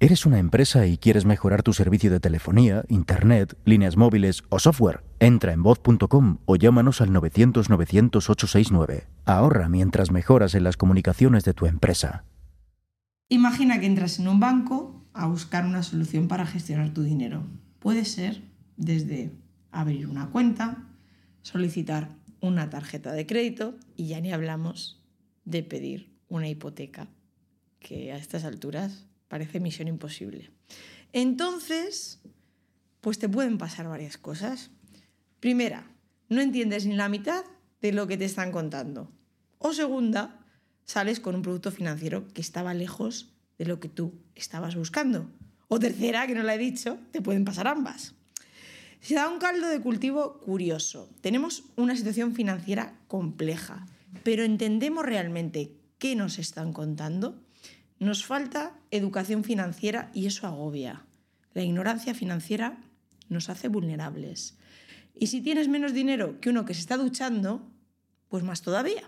¿Eres una empresa y quieres mejorar tu servicio de telefonía, internet, líneas móviles o software? Entra en voz.com o llámanos al 900-900-869. Ahorra mientras mejoras en las comunicaciones de tu empresa. Imagina que entras en un banco a buscar una solución para gestionar tu dinero. Puede ser desde abrir una cuenta, solicitar una tarjeta de crédito y ya ni hablamos de pedir una hipoteca, que a estas alturas parece misión imposible. Entonces, pues te pueden pasar varias cosas. Primera, no entiendes ni la mitad de lo que te están contando. O segunda, sales con un producto financiero que estaba lejos de lo que tú estabas buscando. O tercera, que no la he dicho, te pueden pasar ambas. Se da un caldo de cultivo curioso. Tenemos una situación financiera compleja, pero entendemos realmente qué nos están contando. Nos falta educación financiera y eso agobia. La ignorancia financiera nos hace vulnerables. Y si tienes menos dinero que uno que se está duchando, pues más todavía.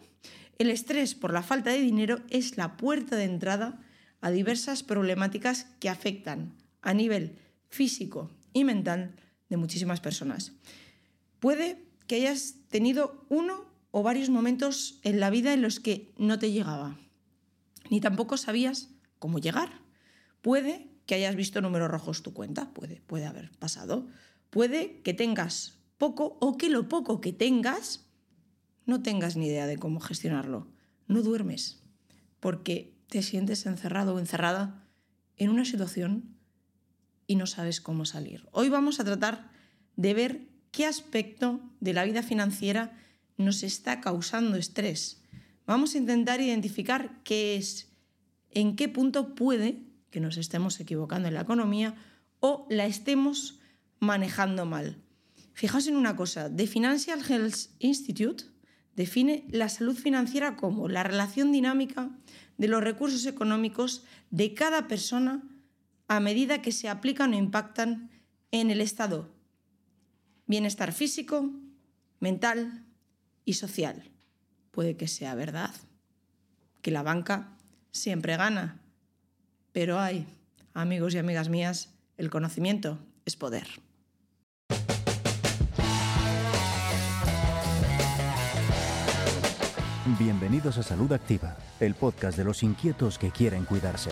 El estrés por la falta de dinero es la puerta de entrada a diversas problemáticas que afectan a nivel físico y mental de muchísimas personas. Puede que hayas tenido uno o varios momentos en la vida en los que no te llegaba ni tampoco sabías cómo llegar. Puede que hayas visto números rojos tu cuenta, puede, puede haber pasado. Puede que tengas poco o que lo poco que tengas no tengas ni idea de cómo gestionarlo. No duermes porque te sientes encerrado o encerrada en una situación y no sabes cómo salir. Hoy vamos a tratar de ver qué aspecto de la vida financiera nos está causando estrés Vamos a intentar identificar qué es, en qué punto puede que nos estemos equivocando en la economía o la estemos manejando mal. Fijaos en una cosa, The Financial Health Institute define la salud financiera como la relación dinámica de los recursos económicos de cada persona a medida que se aplican o impactan en el estado bienestar físico, mental y social puede que sea verdad, que la banca siempre gana, pero hay, amigos y amigas mías, el conocimiento es poder. Bienvenidos a Salud Activa, el podcast de los inquietos que quieren cuidarse.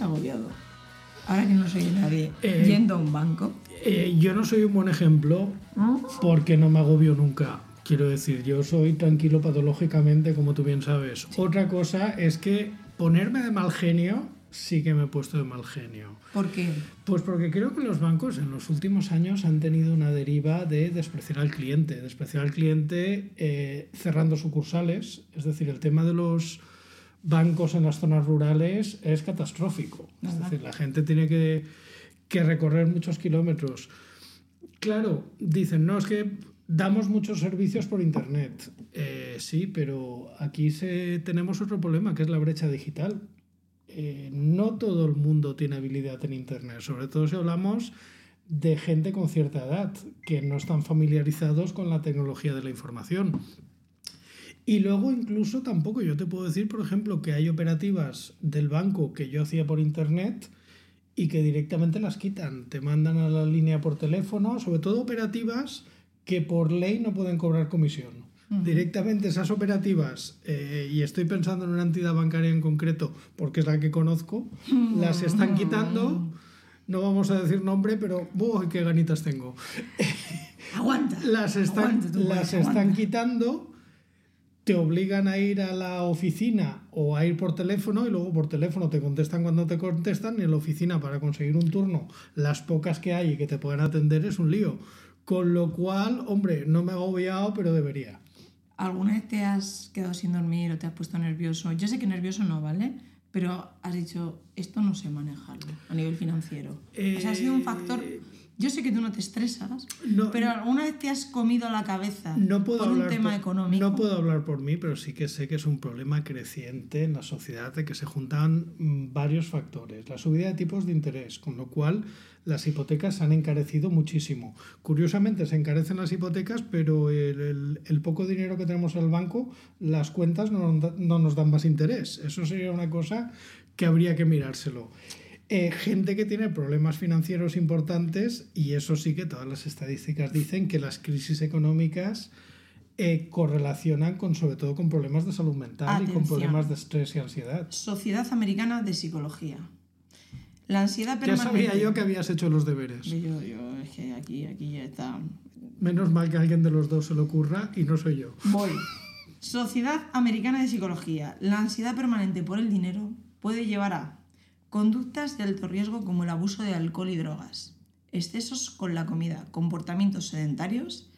Agobiado. Ahora que no soy nadie, Eh, yendo a un banco. Eh, yo no soy un buen ejemplo porque no me agobio nunca. Quiero decir, yo soy tranquilo patológicamente, como tú bien sabes. Otra cosa es que ponerme de mal genio sí que me he puesto de mal genio. ¿Por qué? Pues porque creo que los bancos en los últimos años han tenido una deriva de despreciar al cliente, despreciar al cliente eh, cerrando sucursales, es decir, el tema de los bancos en las zonas rurales es catastrófico. Es decir, la gente tiene que, que recorrer muchos kilómetros. Claro, dicen, no, es que damos muchos servicios por Internet. Eh, sí, pero aquí se, tenemos otro problema, que es la brecha digital. Eh, no todo el mundo tiene habilidad en Internet, sobre todo si hablamos de gente con cierta edad, que no están familiarizados con la tecnología de la información. Y luego incluso tampoco yo te puedo decir, por ejemplo, que hay operativas del banco que yo hacía por internet y que directamente las quitan. Te mandan a la línea por teléfono, sobre todo operativas que por ley no pueden cobrar comisión. Directamente esas operativas, eh, y estoy pensando en una entidad bancaria en concreto, porque es la que conozco, las están quitando. No vamos a decir nombre, pero ¡buah, qué ganitas tengo! Aguanta. las están, Aguanta las aguanta. están quitando, te obligan a ir a la oficina o a ir por teléfono y luego por teléfono te contestan cuando te contestan y en la oficina para conseguir un turno, las pocas que hay y que te pueden atender es un lío. Con lo cual, hombre, no me he agobiado, pero debería. ¿Alguna vez te has quedado sin dormir o te has puesto nervioso? Yo sé que nervioso no, ¿vale? Pero has dicho, esto no sé manejarlo a nivel financiero. o sea, ha sido un factor Yo sé que tú no te estresas, No, pero ¿alguna vez te has comido la cabeza No puedo por un tema por- económico? No puedo hablar por mí, pero sí que sé que es un problema creciente en la sociedad de que se juntan mm, varios factores. La subida de tipos de interés, con lo cual las hipotecas se han encarecido muchísimo. Curiosamente se encarecen las hipotecas, pero el, el- el poco dinero que tenemos en el banco, las cuentas no nos dan más interés. Eso sería una cosa que habría que mirárselo. Eh, gente que tiene problemas financieros importantes y eso sí que todas las estadísticas dicen que las crisis económicas eh, correlacionan con sobre todo con problemas de salud mental y con problemas de estrés y ansiedad. Sociedad Americana de Psicología. La ansiedad Ya permanente... sabía yo que habías hecho los deberes. Yo, yo, es que aquí, aquí ya está. Menos mal que a alguien de los dos se le ocurra y no soy yo. Voy. Sociedad Americana de Psicología. La ansiedad permanente por el dinero puede llevar a conductas de alto riesgo como el abuso de alcohol y drogas, excesos con la comida, comportamientos sedentarios,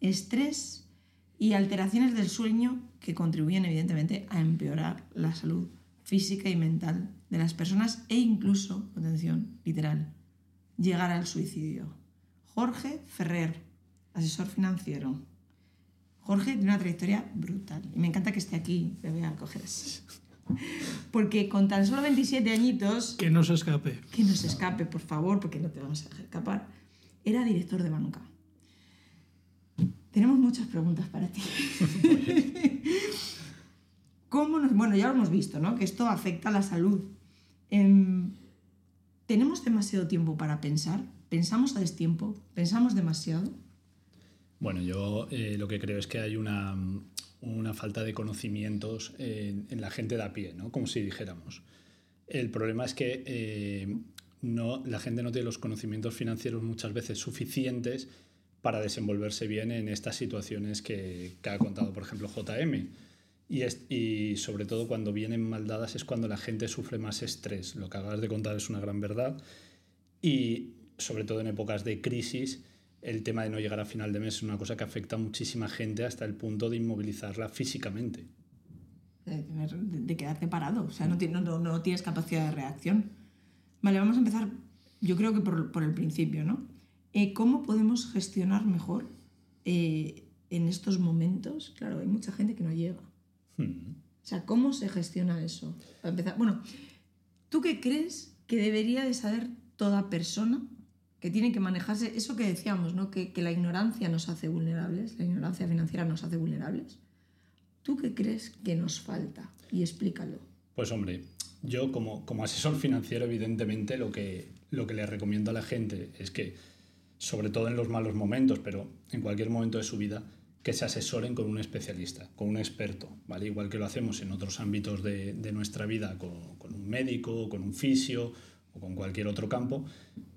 estrés y alteraciones del sueño que contribuyen evidentemente a empeorar la salud física y mental de las personas e incluso, atención, literal, llegar al suicidio. Jorge Ferrer, asesor financiero. Jorge tiene una trayectoria brutal. Y me encanta que esté aquí. Le voy a coger. Porque con tan solo 27 añitos, Que no se escape. que no se escape, por favor, porque no te vamos a dejar escapar, era director de banca. Tenemos muchas preguntas para ti. ¿Cómo nos, bueno, ya lo hemos visto, ¿no? Que esto afecta a la salud. Em, ¿Tenemos demasiado tiempo para pensar? ¿Pensamos a destiempo? ¿Pensamos demasiado? Bueno, yo eh, lo que creo es que hay una, una falta de conocimientos en, la gente de a pie, ¿no? Como si dijéramos. El problema es que eh, la gente no tiene los conocimientos financieros muchas veces suficientes para desenvolverse bien en estas situaciones que, ha contado, por ejemplo, JM. Y, y sobre todo cuando vienen mal dadas es cuando la gente sufre más estrés. Lo que acabas de contar es una gran verdad. Y sobre todo en épocas de crisis, el tema de no llegar a final de mes es una cosa que afecta a muchísima gente hasta el punto de inmovilizarla físicamente. de, tener- de- quedarte parado, o sea, no, no- no tienes capacidad de reacción. Vale, vamos a empezar, yo creo que por, por el principio, ¿no? Eh, ¿Cómo podemos gestionar mejor eh, en estos momentos? Claro, hay mucha gente que no llega. Hmm. O sea, ¿cómo se gestiona eso? Para empezar, bueno, ¿tú qué crees que debería de saber toda persona que tiene que manejarse? Eso que decíamos, ¿no? Que, que la ignorancia nos hace vulnerables, la ignorancia financiera nos hace vulnerables. ¿Tú qué crees que nos falta? Y explícalo. Pues hombre, yo como, como asesor financiero, evidentemente, lo que, lo que le recomiendo a la gente es que, sobre todo en los malos momentos, pero en cualquier momento de su vida, que se asesoren con un especialista, con un experto, ¿vale? Igual que lo hacemos en otros ámbitos de, de nuestra vida, con, con un médico, con un fisio o con cualquier otro campo,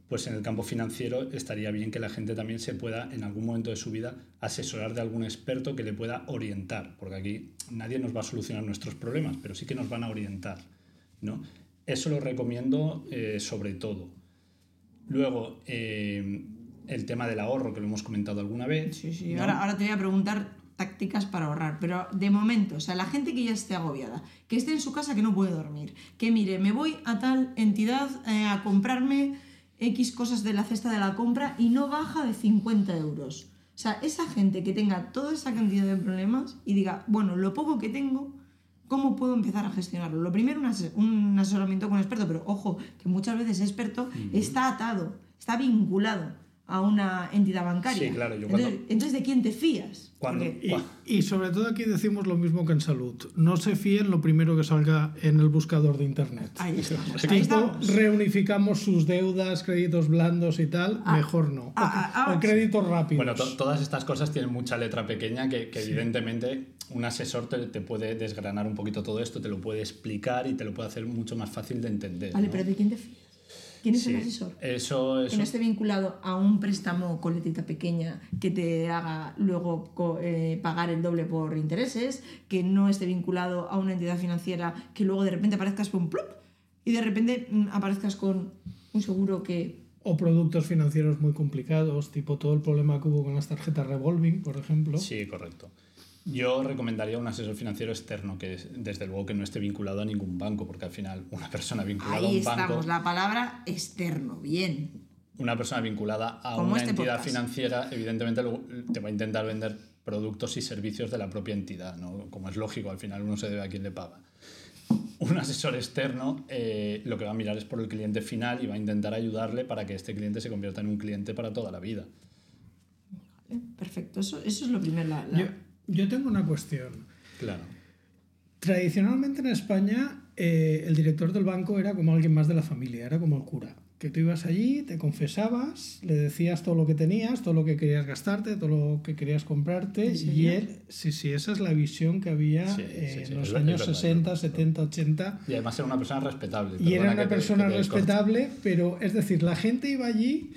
pues en el campo financiero estaría bien que la gente también se pueda, en algún momento de su vida, asesorar de algún experto que le pueda orientar, porque aquí nadie nos va a solucionar nuestros problemas, pero sí que nos van a orientar, ¿no? Eso lo recomiendo eh, sobre todo. Luego, eh, el tema del ahorro, que lo hemos comentado alguna vez. Sí, sí. ¿no? Ahora, ahora te voy a preguntar tácticas para ahorrar, pero de momento, o sea, la gente que ya esté agobiada, que esté en su casa que no puede dormir, que mire, me voy a tal entidad eh, a comprarme X cosas de la cesta de la compra y no baja de 50 euros. O sea, esa gente que tenga toda esa cantidad de problemas y diga, bueno, lo poco que tengo, ¿cómo puedo empezar a gestionarlo? Lo primero, un, ase- un asesoramiento con un experto, pero ojo, que muchas veces experto está atado, está vinculado a una entidad bancaria. Sí, claro, yo entonces, cuando- entonces, ¿de quién te fías? Cuando- Y, y sobre todo aquí decimos lo mismo que en salud. No se fíen lo primero que salga en el buscador de internet. ahí estamos. ahí estamos. reunificamos sus deudas, créditos blandos y tal, mejor no. O, ah, ah, o créditos rápidos. Bueno, to- todas estas cosas tienen mucha letra pequeña que, que evidentemente un asesor te, te puede desgranar un poquito todo esto, te lo puede explicar y te lo puede hacer mucho más fácil de entender. Vale, ¿no? pero ¿de quién te fías? ¿Quién es Sí, el asesor? Eso, Que eso no esté vinculado a un préstamo con letrita pequeña que te haga luego co- eh, pagar el doble por intereses, que no esté vinculado a una entidad financiera que luego de repente aparezcas con plup y de repente mm, aparezcas con un seguro que O productos financieros muy complicados, tipo todo el problema que hubo con las tarjetas revolving, por ejemplo. Sí, correcto. Yo recomendaría un asesor financiero externo que es- desde luego que no esté vinculado a ningún banco, porque al final una persona vinculada a un banco... estamos, la palabra externo, bien. una persona vinculada a una este entidad podcast. financiera, evidentemente te va a intentar vender productos y servicios de la propia entidad, ¿no? Como es lógico, al final uno se debe a quien le paga. Un asesor externo eh, lo que va a mirar es por el cliente final y va a intentar ayudarle para que este cliente se convierta en un cliente para toda la vida. Vale, Perfecto, eso, eso es lo primero. la- la- Yo, yo tengo una cuestión. Claro. Tradicionalmente en España eh, el director del banco era como alguien más de la familia, era como el cura. Que tú ibas allí, te confesabas, le decías todo lo que tenías, todo lo que querías gastarte, todo lo que querías comprarte. ¿En Y él, sí, sí, esa es la visión que había Sí, eh, sí, sí, en los años verdad, 60, es verdad. 70, 80. Y además era una persona respetable. Y era una que te- persona que te corte. respetable, pero es decir, la gente iba allí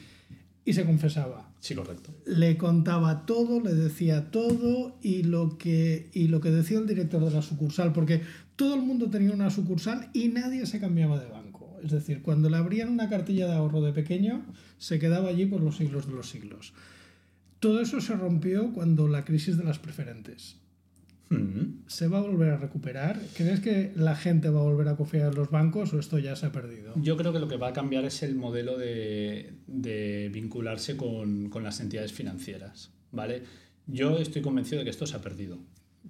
y se confesaba. Sí, correcto. le contaba todo, le decía todo y lo que y lo que decía el director de la sucursal, porque todo el mundo tenía una sucursal y nadie se cambiaba de banco. Es decir, cuando le abrían una cartilla de ahorro de pequeño, se quedaba allí por los siglos de los siglos. Todo eso se rompió cuando la crisis de las preferentes. Mm. ¿Se va a volver a recuperar? ¿Crees que la gente va a volver a confiar en los bancos o esto ya se ha perdido? Yo creo que lo que va a cambiar es el modelo de, de vincularse con, con las entidades financieras, ¿vale? Yo estoy convencido de que esto se ha perdido.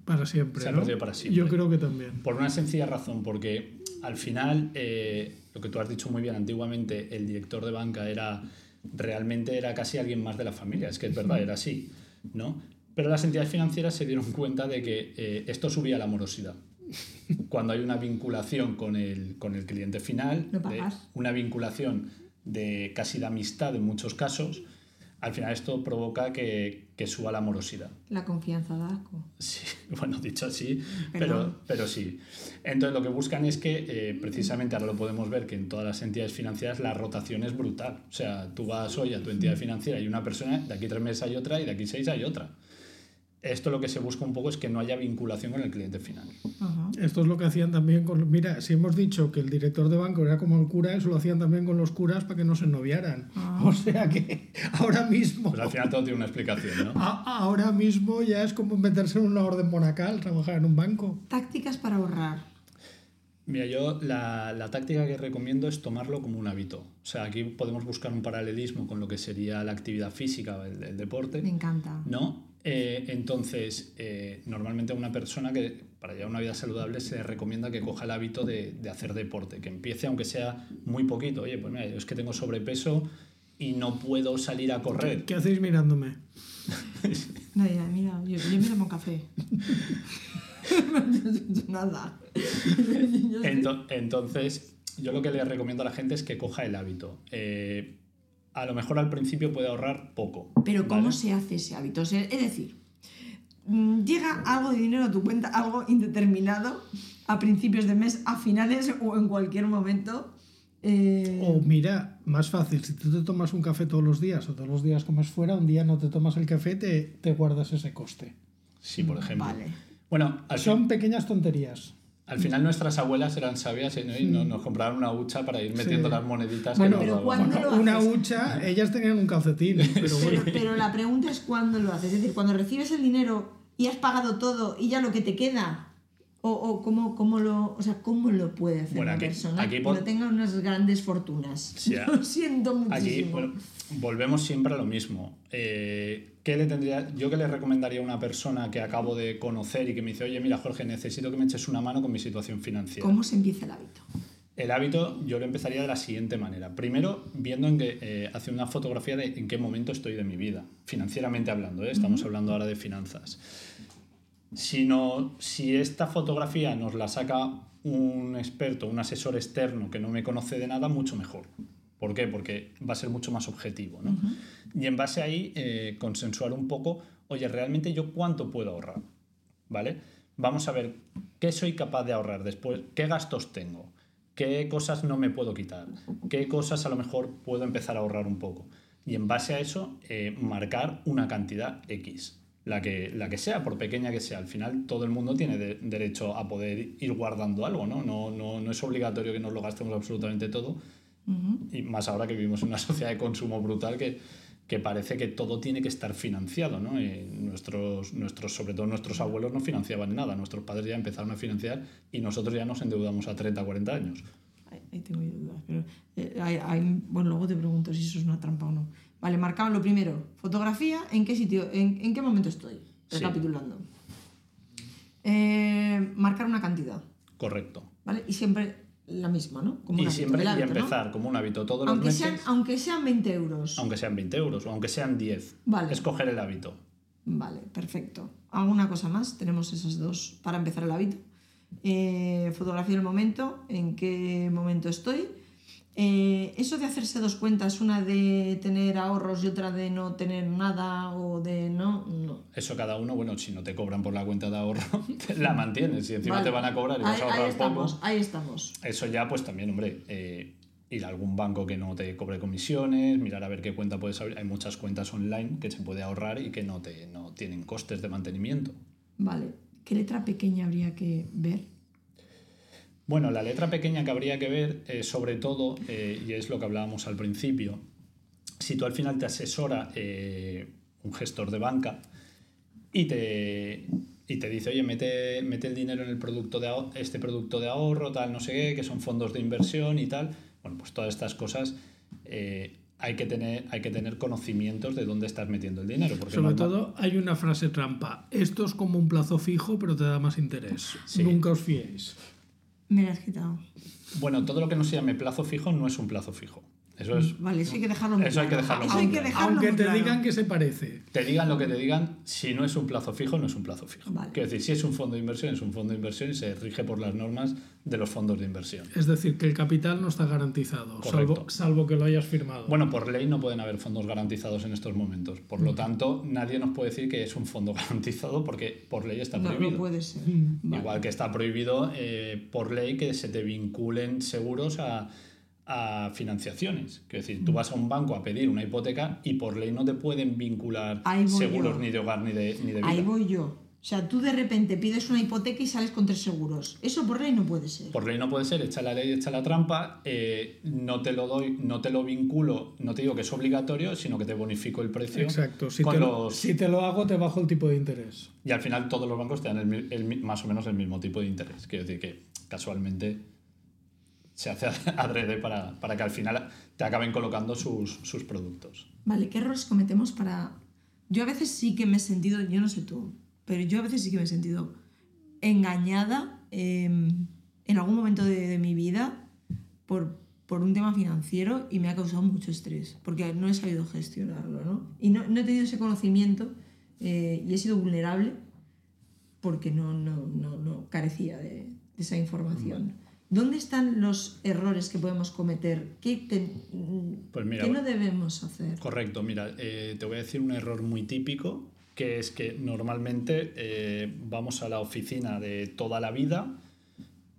Para siempre. Se ha ¿no? perdido para siempre. Yo creo que también. Por una sencilla razón, porque al final, eh, lo que tú has dicho muy bien, antiguamente el director de banca era realmente era casi alguien más de la familia, es que es verdad, era así, ¿no? Pero las entidades financieras se dieron cuenta de que eh, esto subía la morosidad. Cuando hay una vinculación con el, con el cliente final, No de- una vinculación de casi de amistad en muchos casos, al final esto provoca que, que suba la morosidad. La confianza da asco. Sí, bueno, dicho así, pero, pero sí. Entonces lo que buscan es que, eh, precisamente ahora lo podemos ver, que en todas las entidades financieras la rotación es brutal. O sea, tú vas hoy a tu entidad financiera y una persona, de aquí tres meses hay otra y de aquí seis hay otra. Esto lo que se busca un poco es que no haya vinculación con el cliente final. Ajá. Esto es lo que hacían también con... Mira, si hemos dicho que el director de banco era como el cura, eso lo hacían también con los curas para que no se noviaran. Ah. O sea que ahora mismo... Pues al final todo tiene una explicación, ¿no? a- ahora mismo ya es como meterse en una orden monacal, trabajar en un banco. Tácticas para ahorrar. Mira, yo la, la táctica que recomiendo es tomarlo como un hábito. O sea, aquí podemos buscar un paralelismo con lo que sería la actividad física o el, el deporte. Me encanta. ¿no? Eh, entonces, eh, normalmente a una persona que para llevar una vida saludable se le recomienda que coja el hábito de, de hacer deporte, que empiece aunque sea muy poquito. Oye, pues mira, yo es que tengo sobrepeso y no puedo salir a correr. ¿Qué hacéis mirándome? No, ya, mira, yo, yo me tomo café. Nada. Ento- entonces, yo lo que le recomiendo a la gente es que coja el hábito. Eh, a lo mejor al principio puede ahorrar poco. Pero ¿cómo ¿vale? se hace ese hábito? O sea, es decir, mm, llega algo de dinero a tu cuenta, algo indeterminado, a principios de mes, a finales o en cualquier momento. eh, O mira, más fácil, si tú te tomas un café todos los días o todos los días comes fuera, un día no te tomas el café, te, te guardas ese coste. Sí, por ejemplo. Vale. Bueno, Son pequeñas tonterías. Al final nuestras abuelas eran sabias ¿no? y no- nos compraron una hucha para ir metiendo Sí. las moneditas. Bueno, que nos pero daban. ¿cuándo Bueno, lo una hucha, ellas tenían un calcetín, pero bueno. Pero, pero la pregunta es cuándo lo haces. Es decir, cuando recibes el dinero y has pagado todo y ya lo que te queda. O, o cómo, cómo lo, o sea, ¿cómo lo puede hacer Bueno, una aquí- persona aquí que no tenga unas grandes fortunas? A- lo siento Aquí muchísimo. bueno, volvemos siempre a lo mismo. Eh, ¿qué le tendría, yo qué le recomendaría a una persona que acabo de conocer y que me dice, oye, mira, Jorge, necesito que me eches una mano con mi situación financiera? ¿Cómo se empieza el hábito? El hábito yo lo empezaría de la siguiente manera. Primero, viendo en que, eh, hacer una fotografía de en qué momento estoy de mi vida, financieramente hablando, ¿eh? estamos hablando ahora de finanzas. Si, no, si esta fotografía nos la saca un experto, un asesor externo que no me conoce de nada, mucho mejor. ¿Por qué? Porque va a ser mucho más objetivo. ¿no? Y en base ahí, eh, consensuar un poco, oye, realmente yo cuánto puedo ahorrar. ¿Vale? Vamos a ver qué soy capaz de ahorrar después, qué gastos tengo, qué cosas no me puedo quitar, qué cosas a lo mejor puedo empezar a ahorrar un poco. Y en base a eso, eh, marcar una cantidad X. La que, la que sea, por pequeña que sea. Al final todo el mundo tiene de- derecho a poder ir guardando algo, ¿no? No, no, no es obligatorio que nos lo gastemos absolutamente todo. Y más ahora que vivimos en una sociedad de consumo brutal que, que parece que todo tiene que estar financiado, ¿no? Y nuestros, nuestros, sobre todo nuestros abuelos no financiaban nada. Nuestros padres ya empezaron a financiar y nosotros ya nos endeudamos a 30, 40 años. Ahí tengo yo dudas. Pero, eh, hay- hay- bueno, luego te pregunto si eso es una trampa o no. Vale, marcamos lo primero. Fotografía, ¿en qué sitio? ¿En, en qué momento estoy? Sí. Recapitulando. Eh, marcar una cantidad, Correcto. ¿vale? Y siempre la misma, ¿no? Como Y siempre y empezar como un hábito todos los Aunque meses, sean, aunque sean 20 euros. aunque sean 20 euros o aunque sean 10. Vale. Escoger el hábito. Vale, perfecto. ¿Alguna cosa más? Tenemos esas dos para empezar el hábito. Eh, fotografía del momento, en qué momento estoy. Eh, eso de hacerse dos cuentas, una de tener ahorros y otra de no tener nada o de no, no. Eso cada uno, bueno, si no te cobran por la cuenta de ahorro, la mantienes. Si encima Vale. te van a cobrar y vas ahí, a ahí ahorrar estamos, poco, ahí estamos. eso ya pues también, hombre, eh, ir a algún banco que no te cobre comisiones, mirar a ver qué cuenta puedes abrir. Hay muchas cuentas online que se puede ahorrar y que no, te, no tienen costes de mantenimiento. Vale. ¿Qué letra pequeña habría que ver? Bueno, la letra pequeña que habría que ver, eh, sobre todo, eh, y es lo que hablábamos al principio, si tú al final te asesora eh, un gestor de banca y te, y te dice, oye, mete, mete el dinero en el producto de este producto de ahorro, tal, no sé qué, que son fondos de inversión y tal, bueno, pues todas estas cosas hay, que tener, hay que tener conocimientos de dónde estás metiendo el dinero. Porque Sobre normal- todo hay una frase trampa. Esto es como un plazo fijo, pero te da más interés. Sí. Nunca os fiéis. Me la has quitado. Bueno, todo lo que no se llame plazo fijo no es un plazo fijo. Eso es Vale, eso hay que dejarlo Eso hay que claro. dejarlo Eso muy hay que dejarlo Aunque te claro. digan que se parece. Te digan lo que te digan, si no es un plazo fijo, no es un plazo fijo. Vale. Quiero decir, si es un fondo de inversión, es un fondo de inversión y se rige por las normas de los fondos de inversión. Es decir, que el capital no está garantizado, salvo, salvo que lo hayas firmado. Bueno, por ley no pueden haber fondos garantizados en estos momentos. Por lo tanto, nadie nos puede decir que es un fondo garantizado porque por ley está prohibido. no puede ser. Mm. Vale. Igual que está prohibido eh, por ley que se te vinculen seguros a, a financiaciones. Quiero decir, tú vas a un banco a pedir una hipoteca y por ley no te pueden vincular seguros yo. ni de hogar ni de, ni de vida. Ahí voy yo. O sea, tú de repente pides una hipoteca y sales con tres seguros. Eso por ley no puede ser. Por ley no puede ser, echa la ley, echa la trampa, eh, no te lo doy, no te lo vinculo, no te digo que es obligatorio, sino que te bonifico el precio. Exacto. Si con te, lo, los- si te lo hago, te bajo el tipo de interés. Y al final todos los bancos te dan el más o menos el mismo tipo de interés. Quiero decir que casualmente se hace adrede para, para que al final te acaben colocando sus, sus productos. Vale, ¿qué errores cometemos para...? Yo a veces sí que me he sentido, yo no sé tú, pero yo a veces sí que me he sentido engañada eh, en algún momento de, de mi vida por, por un tema financiero y me ha causado mucho estrés, porque no he sabido gestionarlo, ¿no? Y no, no he tenido ese conocimiento eh, y he sido vulnerable porque no, no, no, no carecía de, de esa información. ¿Dónde están los errores que podemos cometer? ¿Qué, te- Pues mira, ¿qué no debemos hacer? Correcto, mira, eh, te voy a decir un error muy típico, que es que normalmente eh, vamos a la oficina de toda la vida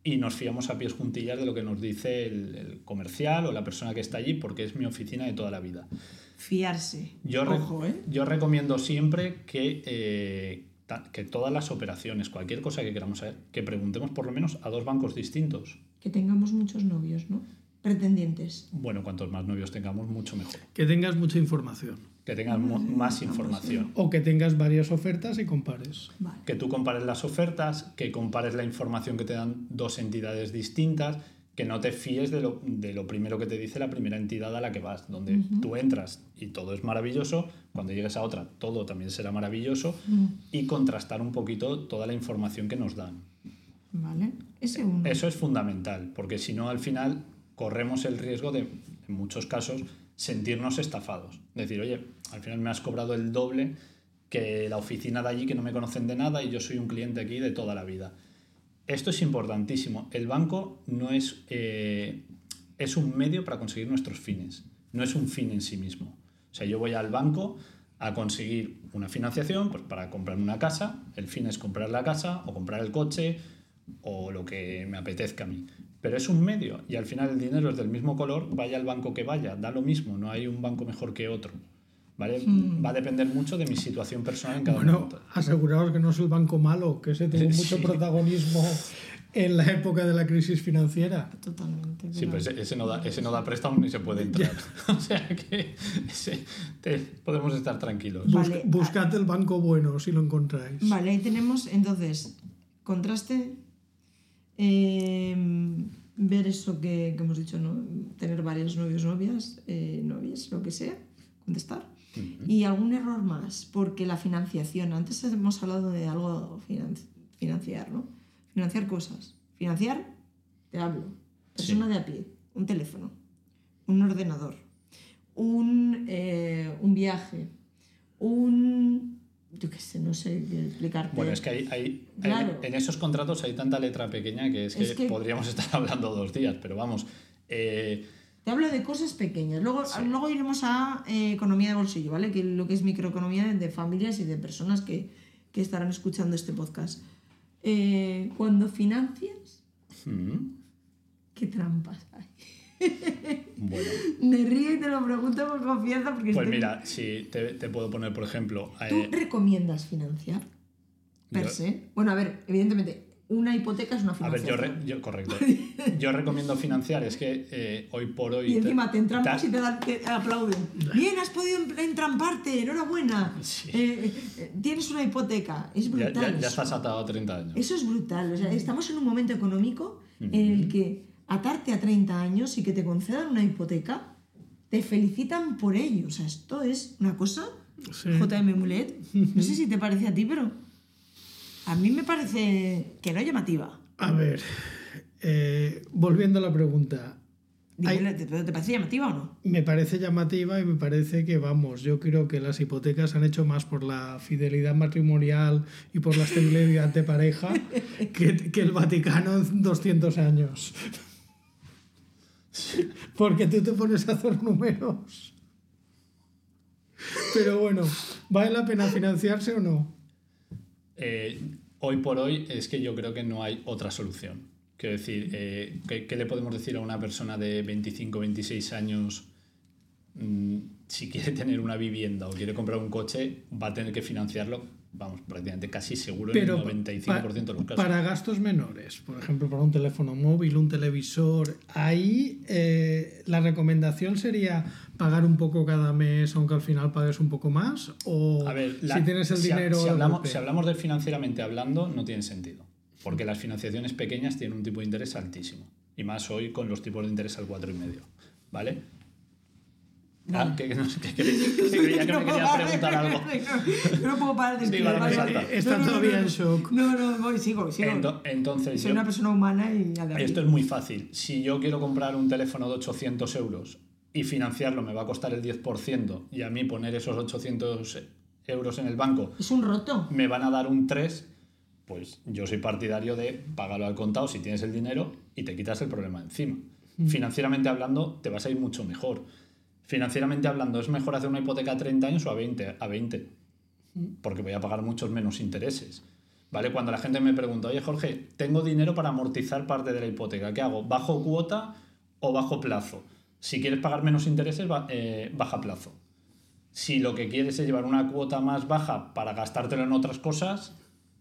y nos fiamos a pies juntillas de lo que nos dice el, el comercial o la persona que está allí porque es mi oficina de toda la vida. Fiarse. Yo, re- ¿eh? yo recomiendo siempre que, que todas las operaciones, cualquier cosa que queramos saber, que preguntemos por lo menos a dos bancos distintos. Que tengamos muchos novios, ¿no? Pretendientes. Bueno, cuantos más novios tengamos, mucho mejor. Que tengas mucha información. Que tengan mu- más información. O que tengas varias ofertas y compares. Vale. que tú compares las ofertas, que compares la información que te dan dos entidades distintas, que no te fíes de lo, de lo primero que te dice la primera entidad a la que vas, donde tú entras y todo es maravilloso, cuando llegues a otra todo también será maravilloso, y contrastar un poquito toda la información que nos dan. Vale. Ese uno. Eso es fundamental, porque si no al final corremos el riesgo de, en muchos casos, sentirnos estafados. Decir, oye, al final me has cobrado el doble que la oficina de allí que no me conocen de nada y yo soy un cliente aquí de toda la vida. Esto es importantísimo. El banco no es, eh, es un medio para conseguir nuestros fines, no es un fin en sí mismo. O sea, yo voy al banco a conseguir una financiación pues, para comprarme una casa, el fin es comprar la casa o comprar el coche o lo que me apetezca a mí. Pero es un medio y al final el dinero es del mismo color, vaya al banco que vaya, da lo mismo, no hay un banco mejor que otro. ¿Vale? Va a depender mucho de mi situación personal en cada Bueno, momento. aseguraos que no es el banco malo, que ese tuvo mucho Sí. protagonismo en la época de la crisis financiera. Totalmente. Sí, pero- pues ese, ese no da, ese no da préstamo ni se puede entrar. o sea que ese- te- podemos estar tranquilos. Bus- Vale. buscad el banco bueno si lo encontráis. Vale, ahí tenemos entonces contraste, eh, ver eso que, que hemos dicho, ¿no? Tener varios novios, novias, eh, novias, lo que sea, contestar. Y algún error más, porque la financiación, antes hemos hablado de algo finan- financiar, ¿no? Financiar cosas. Financiar, te hablo, persona de a pie, un teléfono, un ordenador, un, eh, un viaje, un... Yo qué sé, no sé explicarte. Bueno, es que hay, hay- hay- Claro. en esos contratos hay tanta letra pequeña que es que, Es que- podríamos estar hablando dos días, pero vamos. eh, Te hablo de cosas pequeñas. Luego, luego iremos a eh, economía de bolsillo, ¿vale? Que lo que es microeconomía de, de familias y de personas que, que estarán escuchando este podcast. Eh, cuando financias, mm, ¿qué trampas hay? bueno, Me río y te lo pregunto con confianza porque pues estoy- mira, si te, te puedo poner, por ejemplo, ¿Tú eh, recomiendas financiar? Per se. Bueno, a ver, evidentemente, una hipoteca es una a ver, yo, financiación. re- yo- correcto. Yo recomiendo financiar, es que eh, hoy por hoy. Y encima te entrampas te- y te, dan, te aplauden. Bien, has podido entramparte, enhorabuena. Sí. Eh, eh, tienes una hipoteca. Es brutal. ya- ya estás atado a 30 años. Eso es brutal. O sea, estamos en un momento económico en el que atarte a 30 años y que te concedan una hipoteca, te felicitan por ello. O sea, esto es una cosa. Sí. JM Mulet. No sé si te parece a ti, pero a mí me parece que no llamativa. A ver, eh, volviendo a la pregunta, Dime, ¿te, te parece llamativa o no? me parece llamativa y me parece que, vamos, yo creo que las hipotecas han hecho más por la fidelidad matrimonial y por la estabilidad de pareja que, que el Vaticano en 200 años. Porque tú te pones a hacer números. Pero bueno, ¿vale la pena financiarse o no? Eh, hoy por hoy es que yo creo que no hay otra solución. Quiero decir, eh, ¿qué, qué le podemos decir a una persona de 25, 26 años? mm, si quiere tener una vivienda o quiere comprar un coche, va a tener que financiarlo, vamos, prácticamente casi seguro Pero en el 95% de los casos. para gastos menores, por ejemplo, para un teléfono móvil, un televisor, ahí eh, la recomendación sería pagar un poco cada mes, aunque al final pagues un poco más, o A ver, la- si tienes el si ha- dinero... Si, hablamos, si hablamos de financieramente hablando, no tiene sentido. Porque las financiaciones pequeñas tienen un tipo de interés altísimo. Y más hoy con los tipos de interés al 4,5. ¿Vale? Ah, que, que no que que que me quería preguntar algo. Yo no puedo parar de escribir. Está No, no, no, todavía no, en no. shock. No, no, voy, sigo, sigo. Ento- entonces, Soy yo- una persona humana y esto es muy fácil. Si yo quiero comprar un teléfono de 800 euros y financiarlo me va a costar el 10% y a mí poner esos 800 euros en el banco Es un roto. me van a dar un 3, pues yo soy partidario de pagarlo al contado si tienes el dinero y te quitas el problema encima. Financieramente hablando, te vas a ir mucho mejor. Financieramente hablando, ¿es mejor hacer una hipoteca a 30 años o a 20? A 20. Porque voy a pagar muchos menos intereses. ¿Vale? Cuando la gente me pregunta, oye Jorge, tengo dinero para amortizar parte de la hipoteca, ¿qué hago? ¿Bajo cuota o bajo plazo? Si quieres pagar menos intereses, eh, baja plazo. Si lo que quieres es llevar una cuota más baja para gastártelo en otras cosas,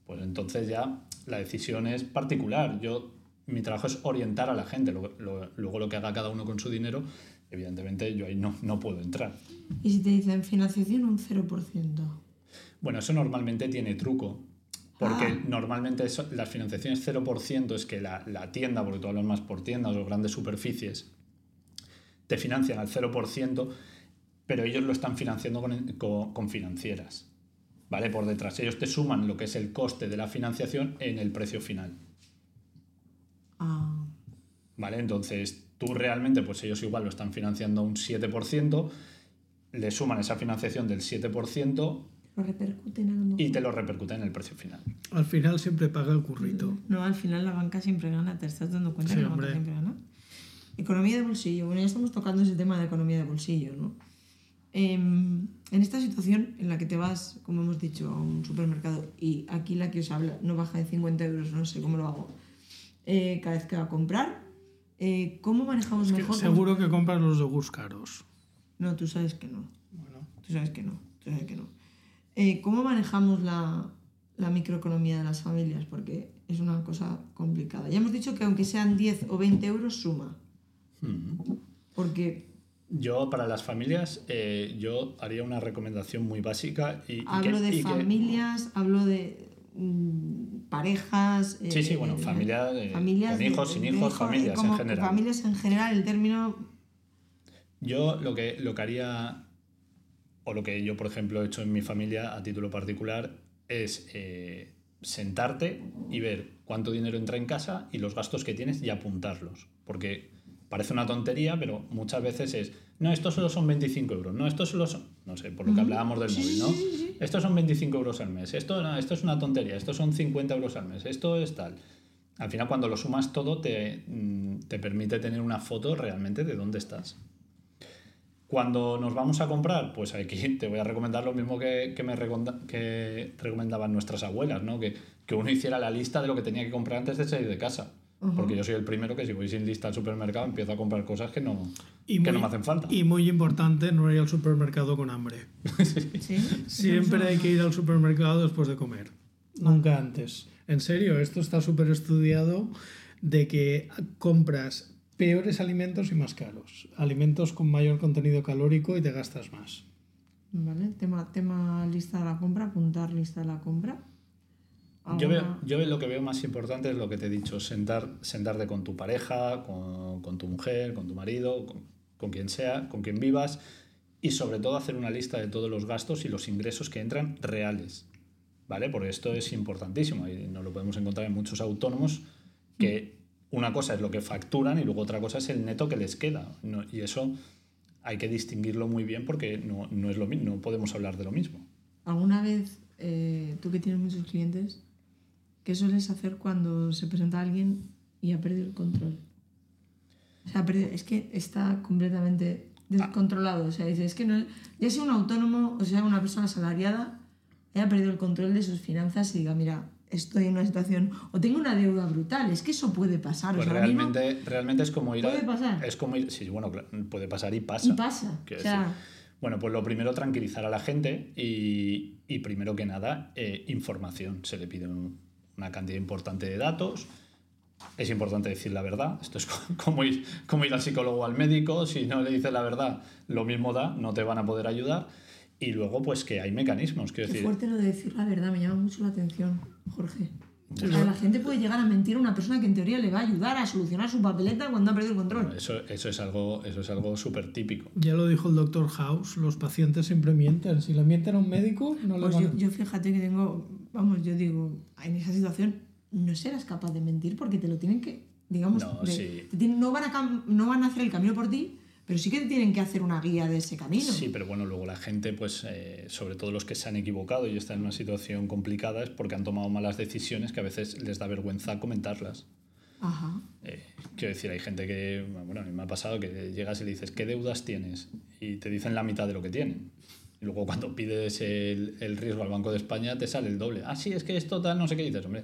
pues entonces ya la decisión es particular. Yo, mi trabajo es orientar a la gente. Luego, lo- luego lo que haga cada uno con su dinero, evidentemente yo ahí no, no puedo entrar. Y si te dicen financiación un 0%. Bueno, eso normalmente tiene truco. Porque Ah. normalmente eso- las financiaciones 0% es que la, la tienda, porque tú hablas más por tiendas o grandes superficies, te financian al 0%, pero ellos lo están financiando con, con- con financieras. ¿Vale? Por detrás. Ellos te suman lo que es el coste de la financiación en el precio final. Ah, ¿Vale? Entonces, tú realmente, pues ellos igual lo están financiando a un 7%, le suman esa financiación del 7% lo y te lo repercuten en el precio final. Al final siempre paga el currito. No, al final la banca siempre gana, te estás dando cuenta Sí, que la banca siempre gana. Economía de bolsillo. Bueno, ya estamos tocando ese tema de economía de bolsillo, ¿no? Em, en esta situación en la que te vas, como hemos dicho, a un supermercado y aquí la que os habla no baja de 50 euros, no sé cómo lo hago, eh, cada vez que va a comprar, eh, ¿cómo manejamos Es que mejor? seguro que compras los yogures caros. No, tú sabes que no. Bueno, Tú sabes que no. Tú sabes que no. Eh, ¿Cómo manejamos la, la microeconomía de las familias? Porque es una cosa complicada. Ya hemos dicho que aunque sean 10 o 20 euros, suma. Porque Yo, para las familias, eh, yo haría una recomendación muy básica y, y hablo que- de y que- familias, hablo de mm, parejas. Sí, sí, eh, bueno, familia, eh, familias con de- hijos, sin hijos, familias como en general. Familias en general, el término. Yo lo que, lo que haría, o lo que yo, por ejemplo, he hecho en mi familia a título particular, es eh, sentarte y ver cuánto dinero entra en casa y los gastos que tienes y apuntarlos. Porque parece una tontería, pero muchas veces es, no, estos solo son 25 euros, no, estos solo son, no sé, por lo que hablábamos del móvil, ¿no? Estos son 25 euros al mes, esto, no, esto es una tontería, estos son 50 euros al mes, esto es tal. Al final, cuando lo sumas todo, te, mm, te permite tener una foto realmente de dónde estás. Cuando nos vamos a comprar, pues aquí te voy a recomendar lo mismo que, que me que recomendaban nuestras abuelas, ¿no? Que, que uno hiciera la lista de lo que tenía que comprar antes de salir de casa. Porque yo soy el primero que si voy sin lista al supermercado empiezo a comprar cosas que no, Y que muy- no me hacen falta. Y muy importante, no ir al supermercado con hambre. ¿sí? Siempre hay que ir al supermercado después de comer, nunca antes. En serio, esto está súper estudiado de que compras peores alimentos y más caros. Alimentos con mayor contenido calórico y te gastas más. Vale, tema, tema lista de la compra, apuntar lista de la compra. Yo, veo, ¿Alguna- yo lo que veo más importante es lo que te he dicho, sentar, sentarte con tu pareja, con, con tu mujer, con tu marido, con, con quien sea, con quien vivas y sobre todo hacer una lista de todos los gastos y los ingresos que entran reales. ¿Vale? Porque esto es importantísimo y nos lo podemos encontrar en muchos autónomos que una cosa es lo que facturan y luego otra cosa es el neto que les queda. No- y eso hay que distinguirlo muy bien porque no, no es lo no podemos hablar de lo mismo. ¿Alguna vez, eh, tú que tienes muchos clientes, qué sueles hacer cuando se presenta alguien y ha perdido el control? O sea, es que está completamente descontrolado. O sea, dice, es que no, ya sea un autónomo o sea una persona asalariada, haya perdido el control de sus finanzas y diga, mira, estoy en una situación o tengo una deuda brutal. Es que eso puede pasar. Pues o sea, ahora mismo- realmente, es como ir a- ¿Puede pasar? Es como ir, sí, bueno, puede pasar y pasa. y pasa. O sea, bueno, pues lo primero, tranquilizar a la gente y, y primero que nada, eh, información. Se le pide un- una cantidad importante de datos. Es importante decir la verdad. Esto es co- como ir, como ir al psicólogo o al médico. Si no le dices la verdad, lo mismo da, no te van a poder ayudar. Y luego, pues que hay mecanismos. Quiero Qué decir, fuerte lo de decir la verdad, me llama mucho la atención, Jorge. O sea, la gente puede llegar a mentir a una persona que en teoría le va a ayudar a solucionar su papeleta cuando ha perdido el control. eso, eso es algo, eso es algo súper típico. Ya lo dijo el doctor House, los pacientes siempre mienten. Si le mienten a un médico, no le Pues van yo, a... yo fíjate que tengo, vamos, yo digo, en esa situación no serás capaz de mentir porque te lo tienen que, digamos, No, de- sí. te tienen- no, van a, cam- no van a hacer el camino por ti, pero sí que tienen que hacer una guía de ese camino. Sí, pero bueno, luego la gente, pues, eh, sobre todo los que se han equivocado y están en una situación complicada, es porque han tomado malas decisiones que a veces les da vergüenza comentarlas. Ajá. Eh, quiero decir, hay gente que, bueno, a mí me ha pasado que llegas y le dices, ¿qué deudas tienes? Y te dicen la mitad de lo que tienen. Y luego cuando pides el, el riesgo al Banco de España te sale el doble. Ah, sí, es que esto tal, no sé qué dices, hombre.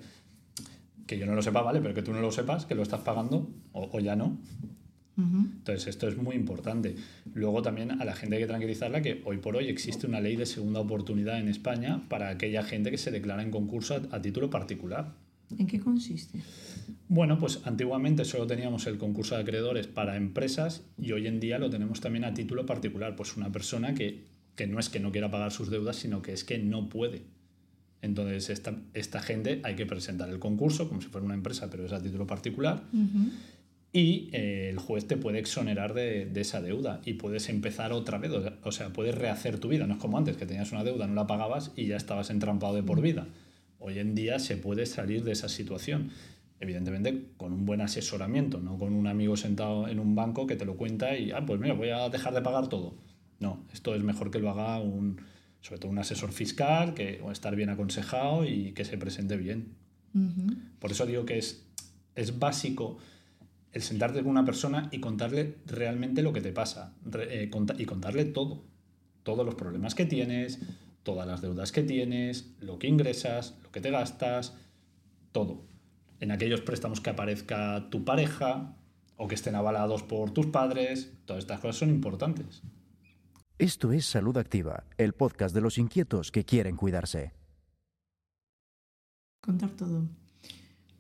Que yo no lo sepa, vale, pero que tú no lo sepas, que lo estás pagando o, o ya no. Entonces, esto es muy importante. Luego también a la gente hay que tranquilizarla que hoy por hoy existe una ley de segunda oportunidad en España para aquella gente que se declara en concurso a, a título particular. ¿En qué consiste? Bueno, pues antiguamente solo teníamos el concurso de acreedores para empresas y hoy en día lo tenemos también a título particular. Pues una persona que, que no es que no quiera pagar sus deudas, sino que es que no puede. Entonces, esta, esta gente hay que presentar el concurso como si fuera una empresa, pero es a título particular. Y eh, el juez te puede exonerar de, de esa deuda y puedes empezar otra vez. O sea- puedes rehacer tu vida. No es como antes, que tenías una deuda, no la pagabas y ya estabas entrampado de por vida. Hoy en día se puede salir de esa situación. Evidentemente con un buen asesoramiento, no con un amigo sentado en un banco que te lo cuenta y, ah, pues mira, voy a dejar de pagar todo. No, esto es mejor que lo haga un, sobre todo un asesor fiscal, que o estar bien aconsejado y que se presente bien. Por eso digo que es, es básico el sentarte con una persona y contarle realmente lo que te pasa re- eh, y contarle todo. Todos los problemas que tienes, todas las deudas que tienes, lo que ingresas, lo que te gastas, todo. En aquellos préstamos que aparezca tu pareja o que estén avalados por tus padres, todas estas cosas son importantes. Esto es Salud Activa, el podcast de los inquietos que quieren cuidarse. Contar todo.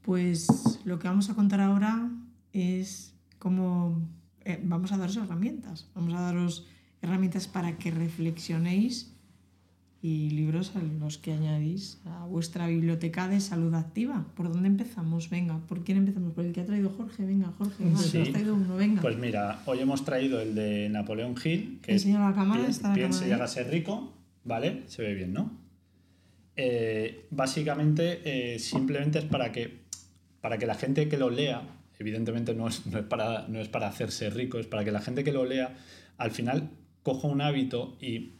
Pues lo que vamos a contar ahora es cómo eh, vamos a daros herramientas. Vamos a daros herramientas para que reflexionéis y libros a los que añadís a vuestra biblioteca de salud activa. ¿Por dónde empezamos? Venga, ¿por quién empezamos? ¿Por el que ha traído Jorge? Venga, Jorge, va, Sí. tú has traído uno, venga. Pues mira, hoy hemos traído el de Napoleón Hill, que Enseña la cámara, pi- está la piense cámara y hágase rico, ¿vale? Se ve bien, ¿no? Eh, básicamente, eh, simplemente es para que, para que la gente que lo lea, evidentemente no es, no, es para, no es para hacerse rico, es para que la gente que lo lea al final coja un hábito y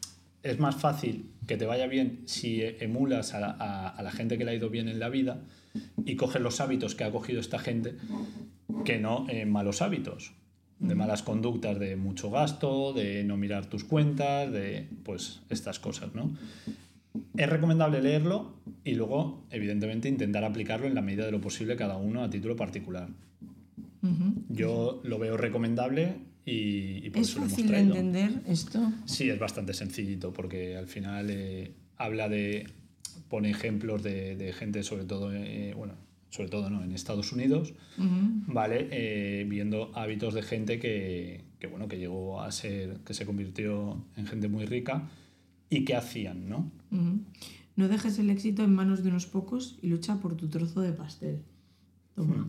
es más fácil que te vaya bien si emulas a la, a- a la gente que le ha ido bien en la vida y coges los hábitos que ha cogido esta gente que no eh, malos hábitos, de malas conductas, de mucho gasto, de no mirar tus cuentas, de pues estas cosas, ¿no? Es recomendable leerlo y luego, evidentemente, intentar aplicarlo en la medida de lo posible cada uno a título particular. Yo lo veo recomendable y, y por ¿Es eso lo hemos fácil de entender esto? Sí, es bastante sencillito porque al final eh, habla de. pone ejemplos de, de gente, sobre todo, eh, bueno, sobre todo no, en Estados Unidos, Ujú. ¿vale? Eh, viendo hábitos de gente que, que, bueno, que llegó a ser, que se convirtió en gente muy rica y que hacían, ¿no? Ujú. No dejes el éxito en manos de unos pocos y lucha por tu trozo de pastel. Toma.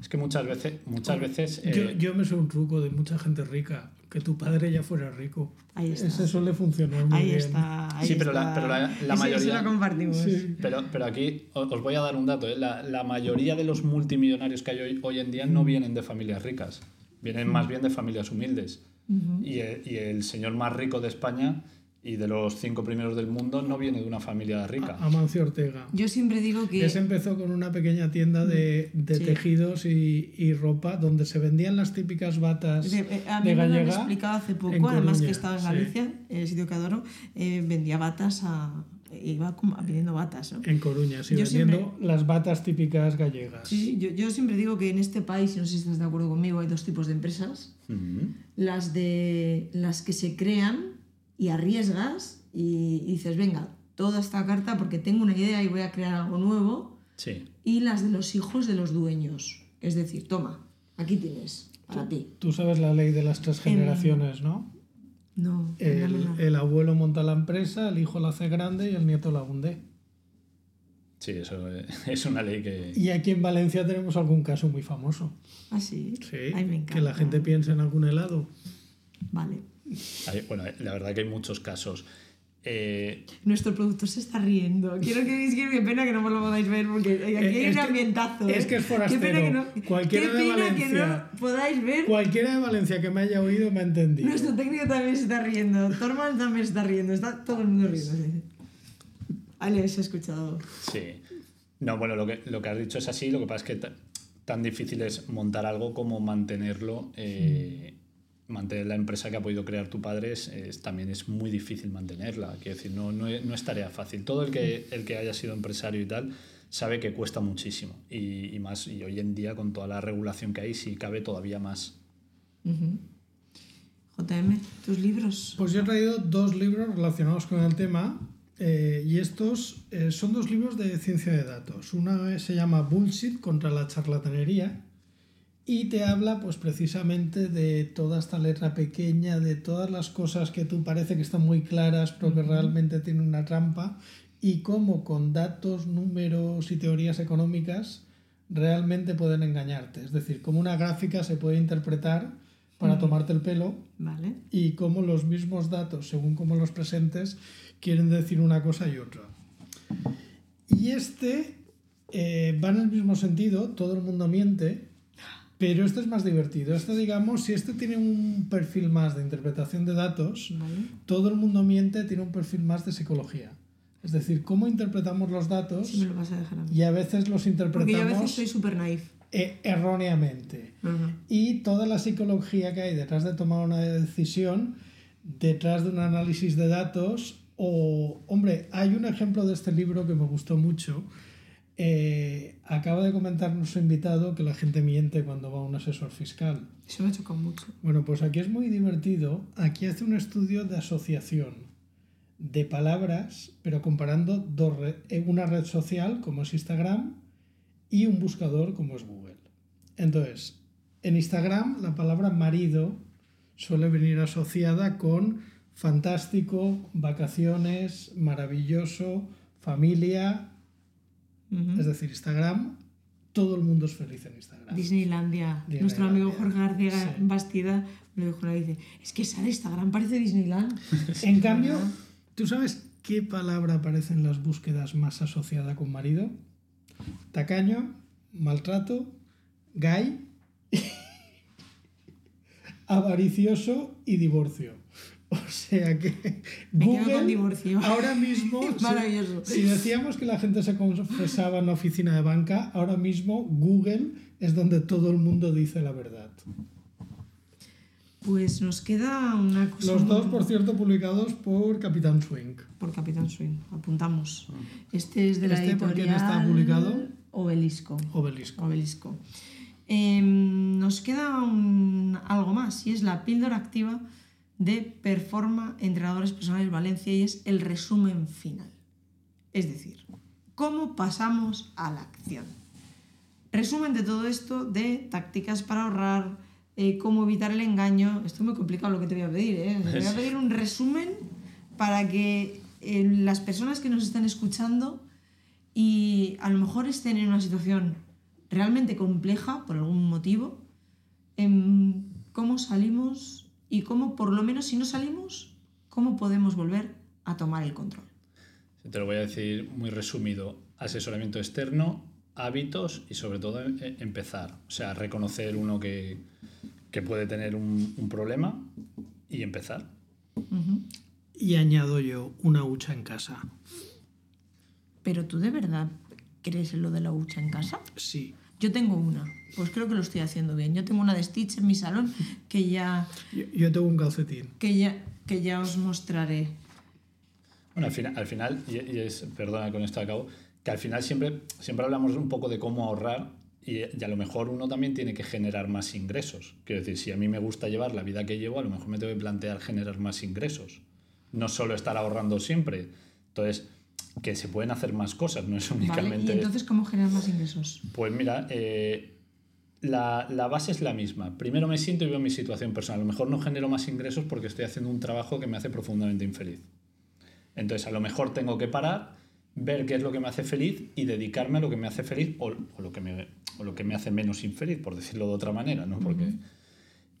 Es que muchas veces, muchas veces eh, Yo, yo me sé un truco de mucha gente rica, que tu padre ya fuera rico. Ahí está. Ese suele funcionar muy Ahí bien. está. ahí Sí, pero la- está. pero la- la Ese- ese mayoría- lo compartimos. Sí. Pero, pero aquí os voy a dar un dato. ¿eh? La, la mayoría de los multimillonarios que hay hoy, hoy en día no vienen de familias ricas, vienen más bien de familias humildes. y, el, y el señor más rico de España y de los cinco primeros del mundo no viene de una familia rica. Amancio Ortega. Yo siempre digo que. Ese empezó con una pequeña tienda de, de Sí. tejidos y, y ropa donde se vendían las típicas batas de- eh, a mí de me lo han explicado hace poco, además que estaba en sí. Galicia, el sitio que adoro, eh, vendía batas a. iba como vendiendo batas, ¿no? En Coruña, sí, Yo vendiendo las batas típicas gallegas. Sí, yo, yo siempre digo que en este país, y no sé si estás de acuerdo conmigo, hay dos tipos de empresas. Las de las que se crean y arriesgas y dices, venga, toda esta carta porque tengo una idea y voy a crear algo nuevo. Sí. Y las de los hijos de los dueños. Es decir, toma, aquí tienes, para ti. Tú sabes la ley de las tres En- generaciones, ¿no? No, El, el abuelo monta la empresa, el hijo la hace grande y el nieto la hunde. Sí, eso eh, es una ley que... Y aquí en Valencia tenemos algún caso muy famoso. Ah, sí. Sí, Ay, me encanta. que la gente piensa en algún helado. Vale. Hay- bueno, la verdad que hay muchos casos. Eh, Nuestro productor se está riendo. Quiero que veáis que qué pena que no lo podáis ver porque aquí hay Es un que- ambientazo. es ¿eh? que es Qué pena forastero. que no, Cualquiera qué de pena que Valencia. no podáis ver. Cualquiera de Valencia que me haya oído me ha entendido. Nuestro técnico también se está riendo. Torman también se está riendo. Está todo el mundo riendo. Ale, se ha escuchado. Sí. No, bueno, lo que, lo que has dicho es así, lo que pasa es que ta- tan difícil es montar algo como mantenerlo. eh, Mantener la empresa que ha podido crear tu padre es, es- también es muy difícil mantenerla. Quiero decir, no, no, es, no es tarea fácil. Todo el que, el que haya sido empresario y tal sabe que cuesta muchísimo. Y, y más, y hoy en día con toda la regulación que hay, sí cabe todavía más. Ujú. JM, tus libros. Pues yo he traído dos libros relacionados con el tema eh, y estos eh, son dos libros de ciencia de datos. Una se llama Bullshit contra la charlatanería y te habla pues precisamente de toda esta letra pequeña, de todas las cosas que tú parece que están muy claras pero que realmente tienen una trampa y cómo con datos, números y teorías económicas realmente pueden engañarte. Es decir, cómo una gráfica se puede interpretar para tomarte el pelo Vale. y cómo los mismos datos, según cómo los presentes, quieren decir una cosa y otra. Y este eh, va en el mismo sentido, todo el mundo miente, pero este es más divertido. Este, digamos, si este tiene un perfil más de interpretación de datos, Vale. todo el mundo miente tiene un perfil más de psicología. Es decir, cómo interpretamos los datos Si me lo vas a dejar a mí. y a veces los Porque yo a interpretamos veces soy súper naif. eh, erróneamente y toda la psicología que hay detrás de tomar una decisión, detrás de un análisis de datos, o, hombre, hay un ejemplo de este libro que me gustó mucho. Eh, acaba de comentar nuestro invitado que la gente miente cuando va a un asesor fiscal. Eso me ha chocado mucho. Bueno, pues aquí es muy divertido. Aquí hace un estudio de asociación de palabras, pero comparando dos re- eh, una red social como es Instagram y un buscador como es Google. Entonces, en Instagram la palabra marido suele venir asociada con fantástico, vacaciones, maravilloso, familia. Es decir, Instagram, todo el mundo es feliz en Instagram. Disneylandia. Disneylandia. Nuestro amigo Jorge García Sí. Bastida me lo dijo una vez, dice, es que sale Instagram, parece Disneyland. En cambio, ¿tú sabes qué palabra aparece en las búsquedas más asociada con marido? Tacaño, maltrato, gay, avaricioso y divorcio. O sea que Me Google ahora mismo, si- Maravilloso. si decíamos que la gente se confesaba en la oficina de banca, ahora mismo Google es donde todo el mundo dice la verdad. Pues nos queda una cosa... Los dos, por cierto, publicados por Capitán Swing. Por Capitán Swing, apuntamos. Este es de la ¿Este por quién editorial... está publicado? Obelisco. Obelisco. Obelisco. Em, nos queda un- algo más y es la píldora activa de Performa Entrenadores Personales Valencia y es el resumen final. Es decir, cómo pasamos a la acción. Resumen de todo esto de tácticas para ahorrar, eh, cómo evitar el engaño. Esto es muy complicado lo que te voy a pedir. ¿eh? Te voy a pedir un resumen para que eh, las personas que nos están escuchando y a lo mejor estén en una situación realmente compleja por algún motivo, cómo salimos y cómo, por lo menos si no salimos, cómo podemos volver a tomar el control. Te lo voy a decir muy resumido. Asesoramiento externo, hábitos y sobre todo eh, empezar. O sea, reconocer uno que, que puede tener un, un problema y empezar. Y añado yo una hucha en casa. Pero tú de verdad crees en lo de la hucha en casa? Sí. Yo tengo una, pues creo que lo estoy haciendo bien. Yo tengo una de Stitch en mi salón que ya, Yo, yo tengo un calcetín. que ya, que ya os mostraré. Bueno, al final, al final y, y es, perdona con esto acabo, que al final siempre, siempre hablamos un poco de cómo ahorrar y, y a lo mejor uno también tiene que generar más ingresos. Quiero decir, si a mí me gusta llevar la vida que llevo, a lo mejor me tengo que plantear generar más ingresos. No solo estar ahorrando siempre. Entonces, que se pueden hacer más cosas, no es ¿Vale? únicamente... ¿Y entonces cómo generar más ingresos? Pues mira, eh, la, la base es la misma. Primero me siento y veo mi situación personal. A lo mejor no genero más ingresos porque estoy haciendo un trabajo que me hace profundamente infeliz. Entonces, a lo mejor tengo que parar, ver qué es lo que me hace feliz y dedicarme a lo que me hace feliz o, o lo, que me, o lo que me hace menos infeliz, por decirlo de otra manera, ¿no? Porque...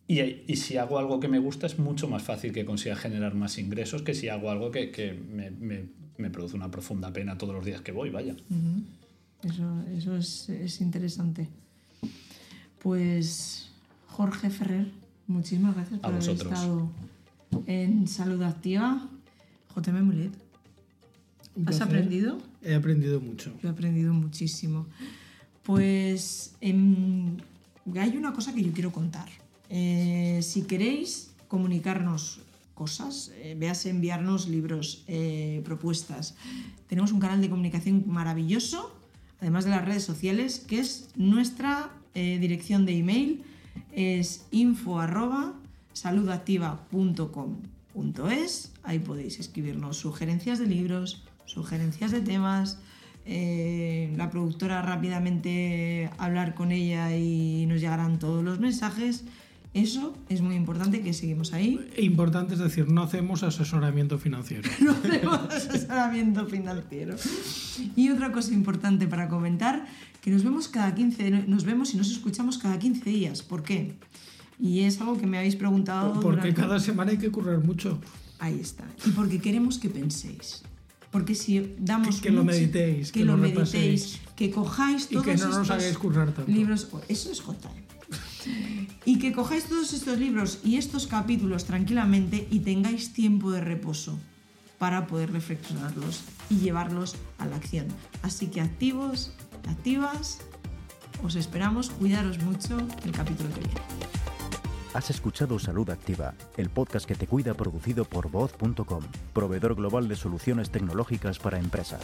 Y, y si hago algo que me gusta, es mucho más fácil que consiga generar más ingresos que si hago algo que, que me, me- me produce una profunda pena todos los días que voy, vaya. Eso, eso es, es interesante. Pues Jorge Ferrer, muchísimas gracias por A haber estado en Salud Activa. JM Mulet, ¿has aprendido? He aprendido mucho. Yo he aprendido muchísimo. Pues em, hay una cosa que yo quiero contar. Eh, si queréis comunicarnos cosas, eh, véase enviarnos libros, eh, propuestas. Tenemos un canal de comunicación maravilloso, además de las redes sociales, que es nuestra eh, dirección de email, es info saludactiva.com.es. Ahí podéis escribirnos sugerencias de libros, sugerencias de temas. la productora rápidamente hablar con ella y nos llegarán todos los mensajes. Eso es muy importante que seguimos ahí. E Importante es decir, no hacemos asesoramiento financiero. no hacemos asesoramiento financiero. Y otra cosa importante para comentar, que nos vemos cada 15, nos vemos y nos escuchamos cada 15 días. ¿Por qué? Y es algo que me habéis preguntado. Porque durante- cada semana hay que currar mucho. Ahí está. Y porque queremos que penséis. Porque si damos. Que- que lo mucho- meditéis, que, que lo lo meditéis, que cojáis Y todos que no nos estos hagáis currar tanto. libros. oh, Eso es JM. Y que cojáis todos estos libros y estos capítulos tranquilamente y tengáis tiempo de reposo para poder reflexionarlos y llevarlos a la acción. Así que activos, activas, os esperamos, cuidaros mucho el capítulo que viene. Has escuchado Salud Activa, el podcast que te cuida producido por voz.com, proveedor global de soluciones tecnológicas para empresas.